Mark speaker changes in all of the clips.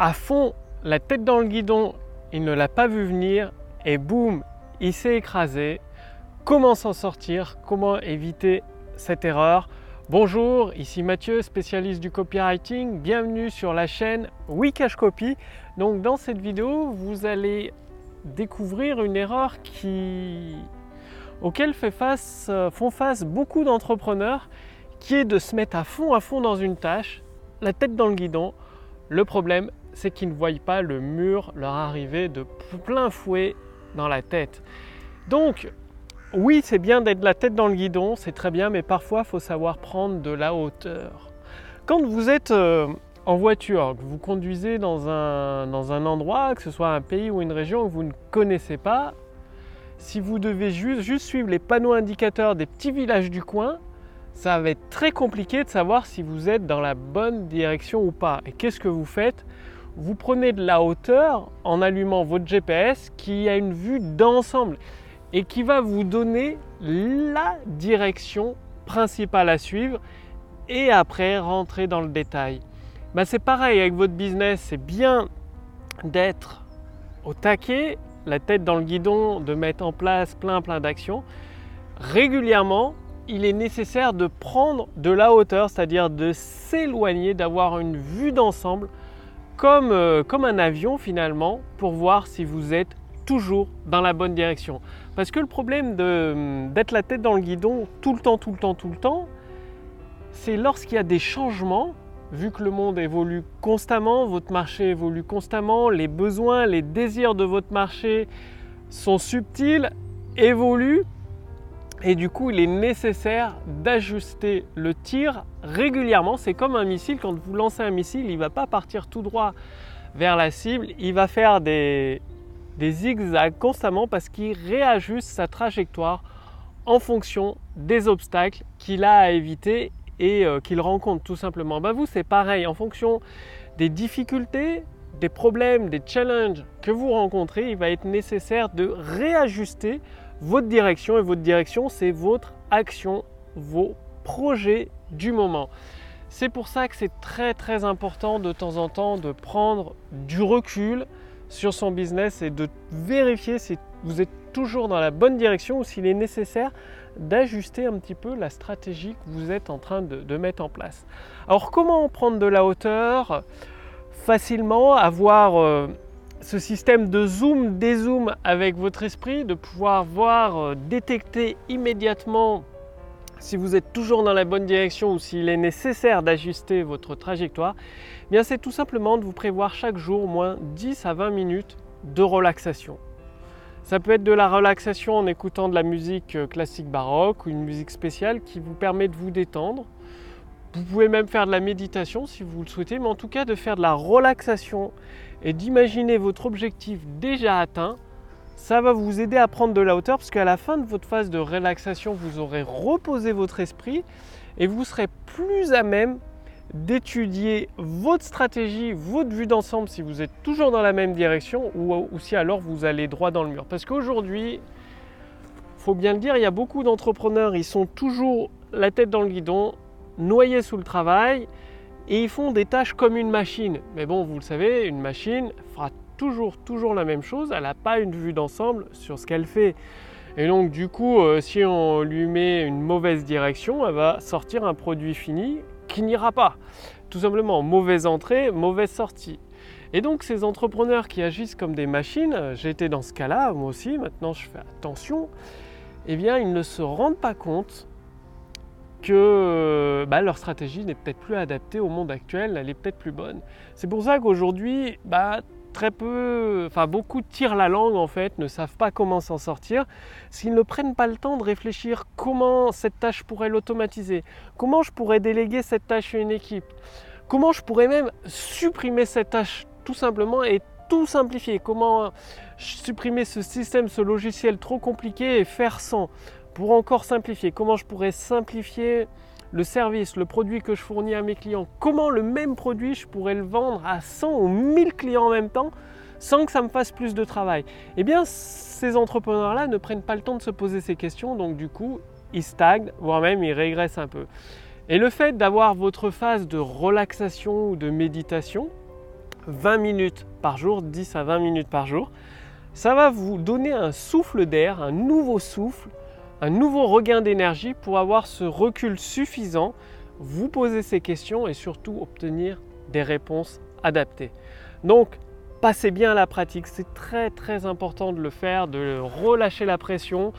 Speaker 1: à fond, la tête dans le guidon, il ne l'a pas vu venir et boum, il s'est écrasé. Comment s'en sortir? Comment éviter cette erreur? Bonjour, ici Mathieu, spécialiste du copywriting. Bienvenue sur la chaîne Wikash Copy. Donc dans cette vidéo, vous allez découvrir une erreur qui auquel euh, font face beaucoup d'entrepreneurs qui est de se mettre à fond à fond dans une tâche, la tête dans le guidon. Le problème, c'est qu'ils ne voient pas le mur leur arriver de plein fouet dans la tête. Donc, oui, c'est bien d'être la tête dans le guidon, c'est très bien, mais parfois, il faut savoir prendre de la hauteur. Quand vous êtes euh, en voiture, que vous conduisez dans un, dans un endroit, que ce soit un pays ou une région que vous ne connaissez pas, si vous devez juste, juste suivre les panneaux indicateurs des petits villages du coin, ça va être très compliqué de savoir si vous êtes dans la bonne direction ou pas. Et qu'est-ce que vous faites? Vous prenez de la hauteur en allumant votre GPS qui a une vue d'ensemble et qui va vous donner la direction principale à suivre et après rentrer dans le détail. Ben c'est pareil avec votre business, c'est bien d'être au taquet, la tête dans le guidon, de mettre en place plein plein d'actions régulièrement il est nécessaire de prendre de la hauteur, c'est-à-dire de s'éloigner, d'avoir une vue d'ensemble, comme, euh, comme un avion finalement, pour voir si vous êtes toujours dans la bonne direction. Parce que le problème d'être la tête dans le guidon tout le temps, tout le temps, tout le temps, c'est lorsqu'il y a des changements, vu que le monde évolue constamment, votre marché évolue constamment, les besoins, les désirs de votre marché sont subtils, évoluent, et du coup, il est nécessaire d'ajuster le tir régulièrement. C'est comme un missile, quand vous lancez un missile, il ne va pas partir tout droit vers la cible, il va faire des, zigzags constamment parce qu'il réajuste sa trajectoire en fonction des obstacles qu'il a à éviter et euh, qu'il rencontre tout simplement. Bah vous, c'est pareil, en fonction des difficultés, des problèmes, des challenges que vous rencontrez, il va être nécessaire de réajuster votre direction et votre direction, c'est votre action, vos projets du moment. C'est pour ça que c'est très très important de temps en temps de prendre du recul sur son business et de vérifier si vous êtes toujours dans la bonne direction ou s'il est nécessaire d'ajuster un petit peu la stratégie que vous êtes en train de, mettre en place. Alors comment prendre de la hauteur facilement, avoir euh, ce système de zoom, dézoom avec votre esprit, de pouvoir voir, euh, détecter immédiatement si vous êtes toujours dans la bonne direction ou s'il est nécessaire d'ajuster votre trajectoire, eh bien c'est tout simplement de vous prévoir chaque jour au moins 10 à 20 minutes de relaxation. Ça peut être de la relaxation en écoutant de la musique euh, classique baroque ou une musique spéciale qui vous permet de vous détendre. Vous pouvez même faire de la méditation si vous le souhaitez, mais en tout cas de faire de la relaxation et d'imaginer votre objectif déjà atteint, ça va vous aider à prendre de la hauteur parce qu'à la fin de votre phase de relaxation, vous aurez reposé votre esprit et vous serez plus à même d'étudier votre stratégie, votre vue d'ensemble si vous êtes toujours dans la même direction ou, si alors vous allez droit dans le mur. Parce qu'aujourd'hui, il faut bien le dire, il y a beaucoup d'entrepreneurs, ils sont toujours la tête dans le guidon, noyés sous le travail et ils font des tâches comme une machine. Mais bon, vous le savez, une machine fera toujours, toujours la même chose. Elle n'a pas une vue d'ensemble sur ce qu'elle fait. Et donc du coup, euh, si on lui met une mauvaise direction, elle va sortir un produit fini qui n'ira pas. Tout simplement, mauvaise entrée, mauvaise sortie. Et donc ces entrepreneurs qui agissent comme des machines, j'étais dans ce cas-là, moi aussi, maintenant je fais attention, eh bien ils ne se rendent pas compte que bah, leur stratégie n'est peut-être plus adaptée au monde actuel, elle est peut-être plus bonne. C'est pour ça qu'aujourd'hui, bah, très peu, enfin beaucoup tirent la langue en fait, ne savent pas comment s'en sortir, s'ils ne prennent pas le temps de réfléchir comment cette tâche pourrait l'automatiser, comment je pourrais déléguer cette tâche à une équipe, comment je pourrais même supprimer cette tâche tout simplement et tout simplifier, comment supprimer ce système, ce logiciel trop compliqué et faire sans. Pour encore simplifier, comment je pourrais simplifier le service, le produit que je fournis à mes clients? Comment le même produit, je pourrais le vendre à 100 ou 1000 clients en même temps sans que ça me fasse plus de travail? Eh bien, ces entrepreneurs-là ne prennent pas le temps de se poser ces questions, donc du coup, ils stagnent, voire même ils régressent un peu. Et le fait d'avoir votre phase de relaxation ou de méditation, 20 minutes par jour, 10 à 20 minutes par jour. Ça va vous donner un souffle d'air, un nouveau souffle, un nouveau regain d'énergie pour avoir ce recul suffisant, vous poser ces questions et surtout obtenir des réponses adaptées. Donc, passez bien à la pratique, c'est très très important de le faire, de relâcher la pression.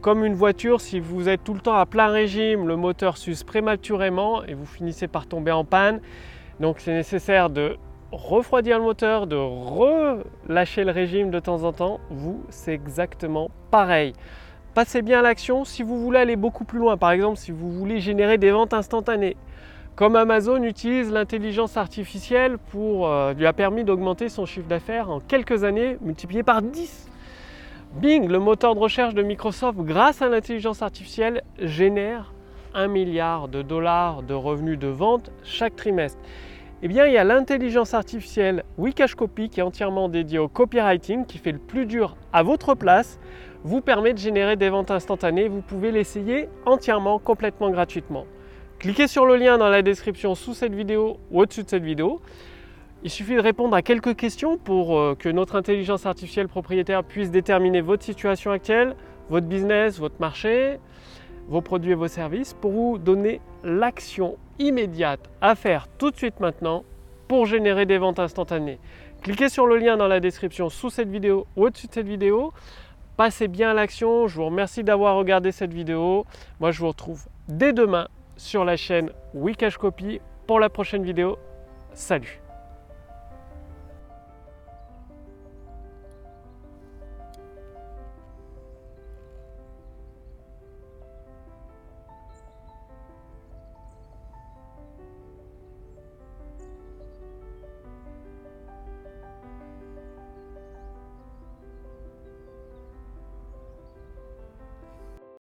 Speaker 1: Comme une voiture, si vous êtes tout le temps à plein régime, le moteur s'use prématurément et vous finissez par tomber en panne. Donc c'est nécessaire de refroidir le moteur, de relâcher le régime de temps en temps. Vous, c'est exactement pareil. Passez bien à l'action si vous voulez aller beaucoup plus loin. Par exemple, si vous voulez générer des ventes instantanées. Comme Amazon utilise l'intelligence artificielle pour euh, lui a permis d'augmenter son chiffre d'affaires en quelques années, multiplié par 10. Bing, le moteur de recherche de Microsoft, grâce à l'intelligence artificielle, génère 1 milliard de dollars de revenus de vente chaque trimestre. Eh bien, il y a l'intelligence artificielle Wikash Copy qui est entièrement dédiée au copywriting, qui fait le plus dur à votre place, vous permet de générer des ventes instantanées. Vous pouvez l'essayer entièrement, complètement gratuitement. Cliquez sur le lien dans la description sous cette vidéo ou au-dessus de cette vidéo. Il suffit de répondre à quelques questions pour euh, que notre intelligence artificielle propriétaire puisse déterminer votre situation actuelle, votre business, votre marché, vos produits et vos services pour vous donner l'action immédiate à faire tout de suite maintenant pour générer des ventes instantanées. Cliquez sur le lien dans la description sous cette vidéo ou au-dessus de cette vidéo. Passez bien à l'action. Je vous remercie d'avoir regardé cette vidéo. Moi, je vous retrouve dès demain sur la chaîne Wikash Copy pour la prochaine vidéo. Salut